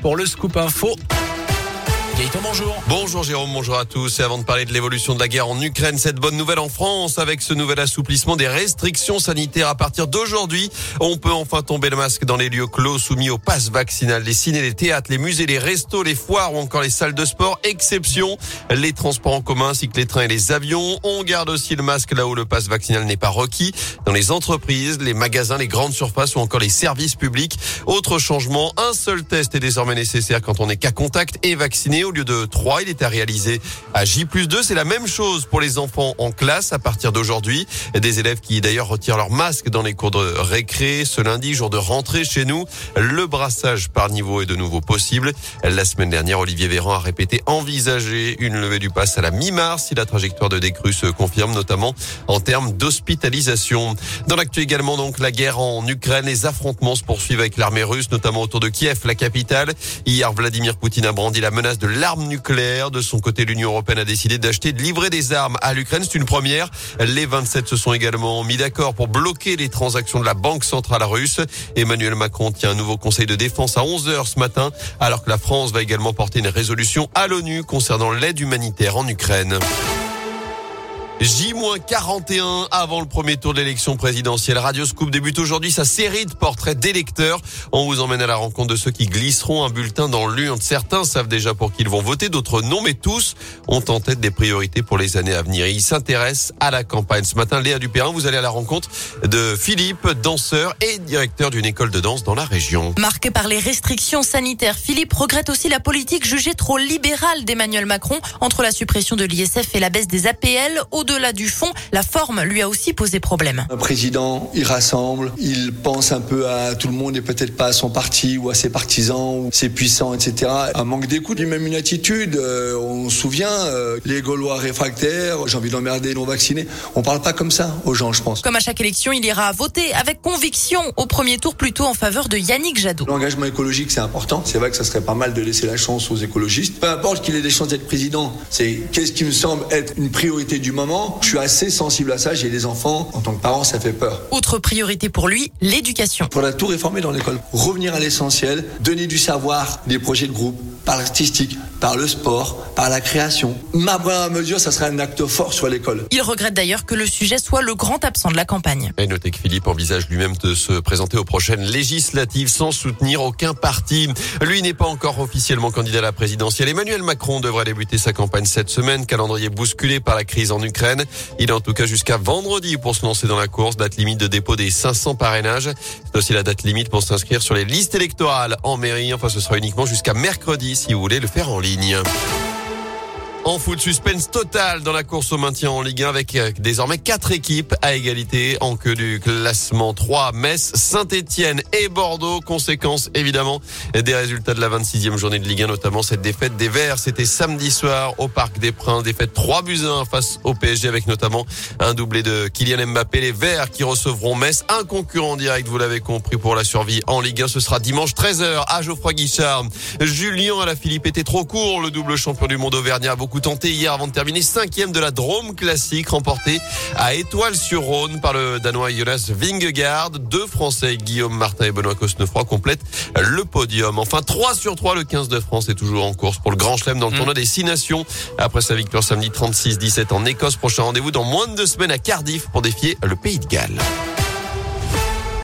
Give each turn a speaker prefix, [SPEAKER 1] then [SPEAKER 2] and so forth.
[SPEAKER 1] pour le scoop info. Bonjour.
[SPEAKER 2] Bonjour Jérôme, bonjour à tous. Et avant de parler de l'évolution de la guerre en Ukraine, cette bonne nouvelle en France avec ce nouvel assouplissement des restrictions sanitaires à partir d'aujourd'hui. On peut enfin tomber le masque dans les lieux clos soumis au pass vaccinal. Les ciné, les théâtres, les musées, les restos, les foires ou encore les salles de sport. Exception, les transports en commun ainsi que les trains et les avions. On garde aussi le masque là où le pass vaccinal n'est pas requis. Dans les entreprises, les magasins, les grandes surfaces ou encore les services publics. Autre changement, un seul test est désormais nécessaire quand on est cas contact et vacciné au lieu de 3. Il était réalisé à J 2. C'est la même chose pour les enfants en classe à partir d'aujourd'hui. Des élèves qui d'ailleurs retirent leur masque dans les cours de récré. Ce lundi, jour de rentrée chez nous, le brassage par niveau est de nouveau possible. La semaine dernière, Olivier Véran a répété envisager une levée du pass à la mi-mars si la trajectoire de décrue se confirme, notamment en termes d'hospitalisation. Dans l'actu également, donc, la guerre en Ukraine, les affrontements se poursuivent avec l'armée russe, notamment autour de Kiev, la capitale. Hier, Vladimir Poutine a brandi la menace de l'arme nucléaire. De son côté, l'Union européenne a décidé d'acheter, de livrer des armes à l'Ukraine. C'est une première. Les 27 se sont également mis d'accord pour bloquer les transactions de la Banque centrale russe. Emmanuel Macron tient un nouveau conseil de défense à 11 heures ce matin, alors que la France va également porter une résolution à l'ONU concernant l'aide humanitaire en Ukraine. J-41 avant le premier tour de l'élection présidentielle. Radio Scoop débute aujourd'hui sa série de portraits d'électeurs. On vous emmène à la rencontre de ceux qui glisseront un bulletin dans l'urne. Certains savent déjà pour qui ils vont voter, d'autres non, mais tous ont en tête des priorités pour les années à venir. Ils s'intéressent à la campagne. Ce matin, Léa Dupérin, vous allez à la rencontre de Philippe, danseur et directeur d'une école de danse dans la région.
[SPEAKER 3] Marqué par les restrictions sanitaires, Philippe regrette aussi la politique jugée trop libérale d'Emmanuel Macron entre la suppression de l'ISF et la baisse des APL. Au-delà du fond, la forme lui a aussi posé problème.
[SPEAKER 4] Un président, il rassemble, il pense un peu à tout le monde et peut-être pas à son parti ou à ses partisans ou ses puissants, etc. Un manque d'écoute, même une attitude. Euh, on se souvient, euh, les Gaulois réfractaires, j'ai envie d'emmerder les non-vaccinés. On parle pas comme ça aux gens, je pense.
[SPEAKER 3] Comme à chaque élection, il ira voter avec conviction au premier tour plutôt en faveur de Yannick Jadot.
[SPEAKER 4] L'engagement écologique, c'est important. C'est vrai que ça serait pas mal de laisser la chance aux écologistes. Peu importe qu'il ait des chances d'être président, c'est qu'est-ce qui me semble être une priorité du moment je suis assez sensible à ça. J'ai des enfants. En tant que parent, ça fait peur.
[SPEAKER 3] Autre priorité pour lui, l'éducation.
[SPEAKER 4] Pour la tout réformer dans l'école. Revenir à l'essentiel, donner du savoir, des projets de groupe, par l'artistique, par le sport, par la création. Ma première mesure, ça serait un acte fort sur l'école.
[SPEAKER 3] Il regrette d'ailleurs que le sujet soit le grand absent de la campagne.
[SPEAKER 2] Et notez que Philippe envisage lui-même de se présenter aux prochaines législatives sans soutenir aucun parti. Lui n'est pas encore officiellement candidat à la présidentielle. Emmanuel Macron devrait débuter sa campagne cette semaine, calendrier bousculé par la crise en Ukraine. Il a en tout cas jusqu'à vendredi pour se lancer dans la course, date limite de dépôt des 500 parrainages. C'est aussi la date limite pour s'inscrire sur les listes électorales en mairie. Enfin, ce sera uniquement jusqu'à mercredi si vous voulez le faire en ligne. En foot, suspense total dans la course au maintien en Ligue 1 avec euh, désormais quatre équipes à égalité en queue du classement 3. Metz, Saint-Etienne et Bordeaux. Conséquence évidemment des résultats de la 26e journée de Ligue 1, notamment cette défaite des Verts. C'était samedi soir au Parc des Princes. Défaite 3 buts 1 face au PSG avec notamment un doublé de Kylian Mbappé. Les Verts qui recevront Metz. Un concurrent direct, vous l'avez compris, pour la survie en Ligue 1. Ce sera dimanche 13h à Geoffroy Guichard. Julien à la Philippe était trop court. Le double champion du monde auvergnat a beaucoup tenté hier avant de terminer cinquième de la Drôme Classique remporté à Étoile-sur-Rhône par le Danois Jonas Vingegaard. Deux Français, Guillaume Martin et Benoît Cosnefroy, complètent le podium. Enfin, 3 sur 3, le 15 de France est toujours en course pour le Grand Chelem dans le mm. tournoi des Six Nations. Après sa victoire samedi 36-17 en Écosse, prochain rendez-vous dans moins de deux semaines à Cardiff pour défier le Pays de Galles.